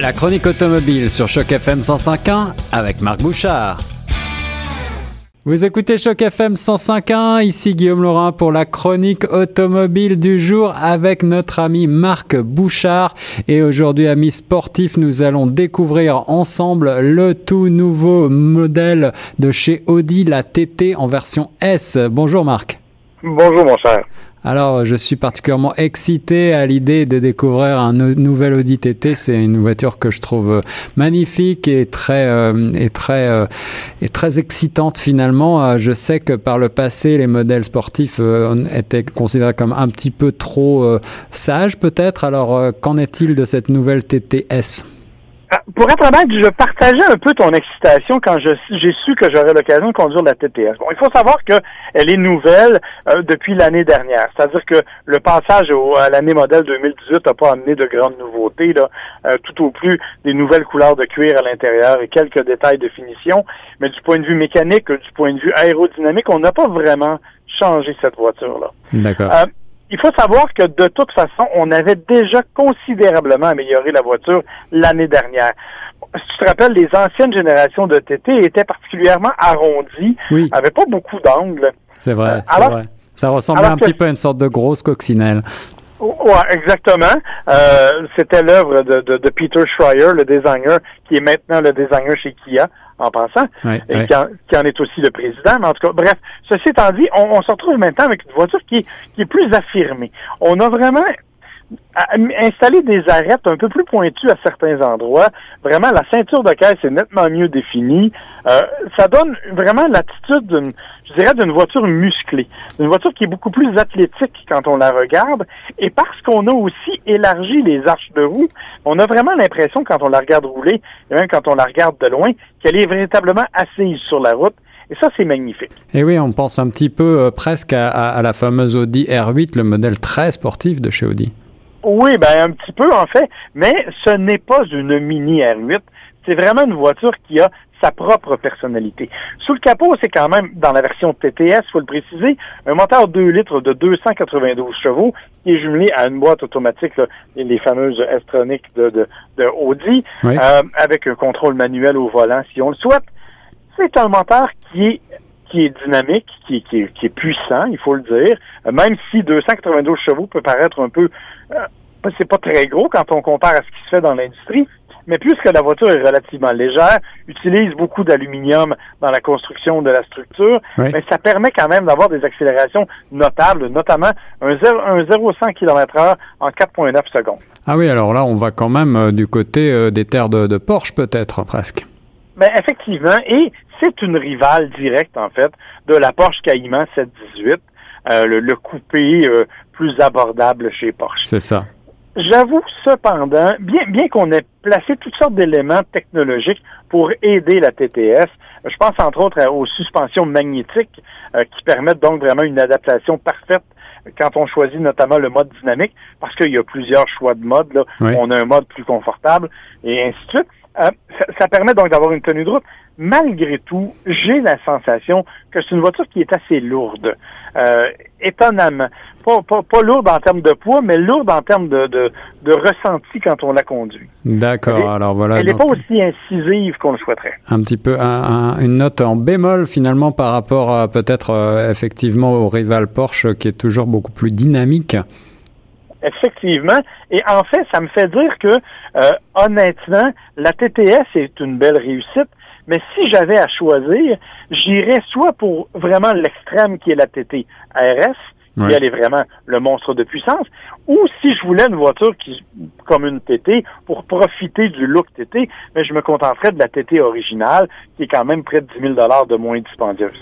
La chronique automobile sur Choc FM 105.1 avec Marc Bouchard. Vous écoutez Choc FM 105.1, ici Guillaume Laurin pour la chronique automobile du jour avec notre ami Marc Bouchard. Et aujourd'hui, amis sportifs, nous allons découvrir ensemble le tout nouveau modèle de chez Audi, la TT en version S. Bonjour Marc. Bonjour mon cher. Alors, je suis particulièrement excité à l'idée de découvrir un nouvel Audi TT. C'est une voiture que je trouve euh, magnifique et très euh, et très euh, et très excitante finalement. Je sais que par le passé, les modèles sportifs étaient considérés comme un petit peu trop sages, peut-être. Alors, qu'en est-il de cette nouvelle TTS pour être honnête, je partageais un peu ton excitation quand j'ai su que j'aurais l'occasion de conduire la TTS. Bon, il faut savoir qu'elle est nouvelle euh, depuis l'année dernière. C'est-à-dire que le passage à l'année modèle 2018 n'a pas amené de grandes nouveautés, là, euh, tout au plus des nouvelles couleurs de cuir à l'intérieur et quelques détails de finition. Mais du point de vue mécanique, du point de vue aérodynamique, on n'a pas vraiment changé cette voiture-là. D'accord. Euh, il faut savoir que de toute façon, on avait déjà considérablement amélioré la voiture l'année dernière. Si tu te rappelles, les anciennes générations de TT étaient particulièrement arrondies, oui. n'avaient pas beaucoup d'angles. C'est vrai, euh, c'est vrai. Ça ressemblait un petit peu à une sorte de grosse coccinelle. Oui, exactement. Euh, C'était l'œuvre de, de, de, Peter Schreier, le designer, qui est maintenant le designer chez Kia, en passant, et Qui, en, est aussi le président. Mais en tout cas, bref, ceci étant dit, on, on se retrouve maintenant avec une voiture qui, qui est plus affirmée. On a vraiment installer des arêtes un peu plus pointues à certains endroits. Vraiment, la ceinture de caisse est nettement mieux définie. Euh, ça donne vraiment l'attitude, je dirais, d'une voiture musclée. Une voiture qui est beaucoup plus athlétique quand on la regarde. Et parce qu'on a aussi élargi les arches de roue, on a vraiment l'impression, quand on la regarde rouler, et même quand on la regarde de loin, qu'elle est véritablement assise sur la route. Et ça, c'est magnifique. Et oui, on pense un petit peu euh, presque à, à, la fameuse Audi R8, le modèle très sportif de chez Audi. Oui, ben un petit peu en fait, mais ce n'est pas une mini R8. C'est vraiment une voiture qui a sa propre personnalité. Sous le capot, c'est quand même, dans la version TTS, faut le préciser, un moteur 2 litres de 292 chevaux qui est jumelé à une boîte automatique, les fameuses S-Tronic de, de, Audi, euh, avec un contrôle manuel au volant si on le souhaite. C'est un moteur qui est qui est dynamique, qui, qui, est, puissant, il faut le dire, euh, même si 292 chevaux peut paraître un peu... Euh, c'est pas très gros quand on compare à ce qui se fait dans l'industrie, mais puisque la voiture est relativement légère, utilise beaucoup d'aluminium dans la construction de la structure, mais ça permet quand même d'avoir des accélérations notables, notamment un 0-100 km/h en 4,9 secondes. Ah oui, alors là, on va quand même euh, du côté des terres de, de Porsche, peut-être, presque. Ben, effectivement, et c'est une rivale directe, en fait, de la Porsche Cayman 718, euh, le, coupé euh, plus abordable chez Porsche. C'est ça. J'avoue cependant, bien, bien qu'on ait placé toutes sortes d'éléments technologiques pour aider la TTS, je pense entre autres aux suspensions magnétiques euh, qui permettent donc vraiment une adaptation parfaite quand on choisit notamment le mode dynamique, parce qu'il y a plusieurs choix de mode. Là. On a un mode plus confortable et ainsi de suite. Euh, ça, permet donc d'avoir une tenue de route. Malgré tout, j'ai la sensation que c'est une voiture qui est assez lourde. Euh, étonnamment. Pas, pas, pas, lourde en termes de poids, mais lourde en termes de, de, de ressenti quand on la conduit. D'accord, alors voilà. Elle n'est pas aussi incisive qu'on le souhaiterait. Un petit peu, une note en bémol finalement par rapport peut-être euh, effectivement au rival Porsche qui est toujours beaucoup plus dynamique. Effectivement. Et en fait, ça me fait dire que, euh, honnêtement, la TTS est une belle réussite, mais si j'avais à choisir, j'irais soit pour vraiment l'extrême qui est la TT RS, qui elle est vraiment le monstre de puissance, ou si je voulais une voiture qui, comme une TT, pour profiter du look TT, mais je me contenterais de la TT originale, qui est quand même près de 10 000 de moins dispendieuse.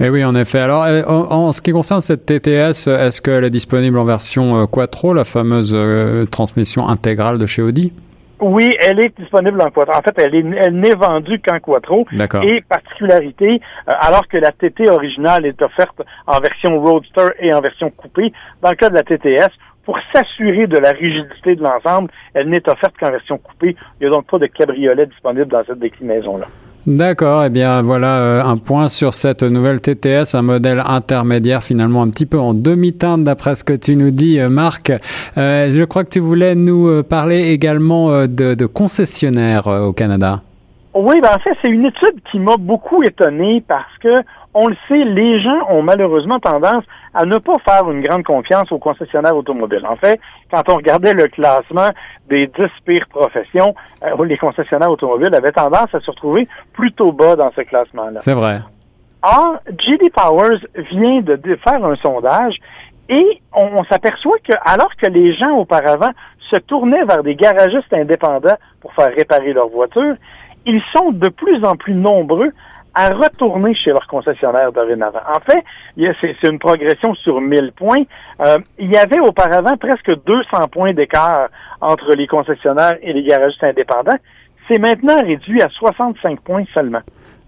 Eh oui, en effet. Alors, euh, en, ce qui concerne cette TTS, est-ce qu'elle est disponible en version euh, Quattro, la fameuse euh, transmission intégrale de chez Audi? Oui, elle est disponible en Quattro. En fait, elle, n'est vendue qu'en Quattro. D'accord. Et particularité, alors que la TT originale est offerte en version Roadster et en version coupée, dans le cas de la TTS, pour s'assurer de la rigidité de l'ensemble, elle n'est offerte qu'en version coupée. Il n'y a donc pas de cabriolet disponible dans cette déclinaison-là. D'accord, et eh bien voilà euh, un point sur cette nouvelle TTS, un modèle intermédiaire finalement un petit peu en demi-teinte d'après ce que tu nous dis euh, Marc. Euh, je crois que tu voulais nous parler également de, de concessionnaires au Canada. Oui, ben en fait, c'est une étude qui m'a beaucoup étonné parce que on le sait, les gens ont malheureusement tendance à ne pas faire une grande confiance aux concessionnaires automobiles. En fait, quand on regardait le classement des dix pires professions, euh, les concessionnaires automobiles avaient tendance à se retrouver plutôt bas dans ce classement-là. C'est vrai. Or, JD Powers vient de faire un sondage et on, s'aperçoit que alors que les gens auparavant se tournaient vers des garagistes indépendants pour faire réparer leur voiture, ils sont de plus en plus nombreux à retourner chez leur concessionnaire dorénavant. En fait, c'est une progression sur 1000 points. Euh, il y avait auparavant presque 200 points d'écart entre les concessionnaires et les garagistes indépendants. C'est maintenant réduit à 65 points seulement.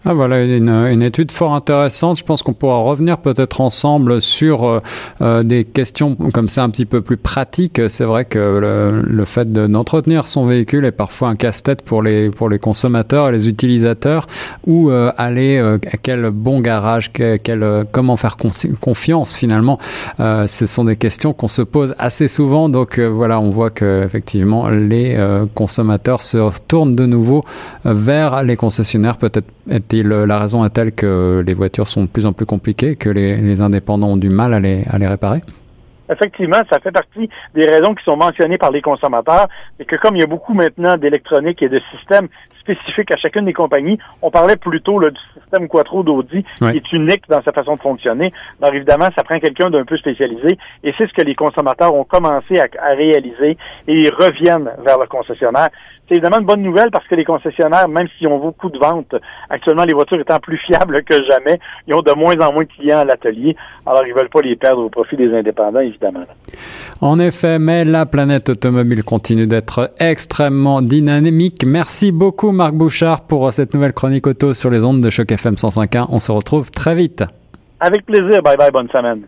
Ah voilà une, une, étude fort intéressante. Je pense qu'on pourra revenir peut-être ensemble sur euh, euh, des questions comme ça un petit peu plus pratiques. C'est vrai que le, le fait d'entretenir son véhicule est parfois un casse-tête pour les pour les consommateurs et les utilisateurs. Où euh, aller, à quel bon garage, quel, comment faire confiance finalement. ce sont des questions qu'on se pose assez souvent. Donc voilà, on voit que effectivement les consommateurs se retournent de nouveau vers les concessionnaires peut-être la raison est telle que les voitures sont de plus en plus compliquées, que les, indépendants ont du mal à les, à les réparer? Effectivement, ça fait partie des raisons qui sont mentionnées par les consommateurs, et que comme il y a beaucoup maintenant d'électronique et de systèmes spécifiques à chacune des compagnies, on parlait plutôt du système Quattro d'Audi qui est unique dans sa façon de fonctionner. Alors évidemment, ça prend quelqu'un d'un peu spécialisé, et c'est ce que les consommateurs ont commencé à, à réaliser, et ils reviennent vers le concessionnaire c'est évidemment une bonne nouvelle parce que les concessionnaires, même s'ils ont beaucoup de ventes, actuellement les voitures étant plus fiables que jamais, ils ont de moins en moins de clients à l'atelier. Alors ils veulent pas les perdre au profit des indépendants, évidemment. En effet, mais la planète automobile continue d'être extrêmement dynamique. Merci beaucoup Marc Bouchard pour cette nouvelle chronique auto sur les ondes de Choc FM 105.1. On se retrouve très vite. Avec plaisir. Bye bye. Bonne semaine.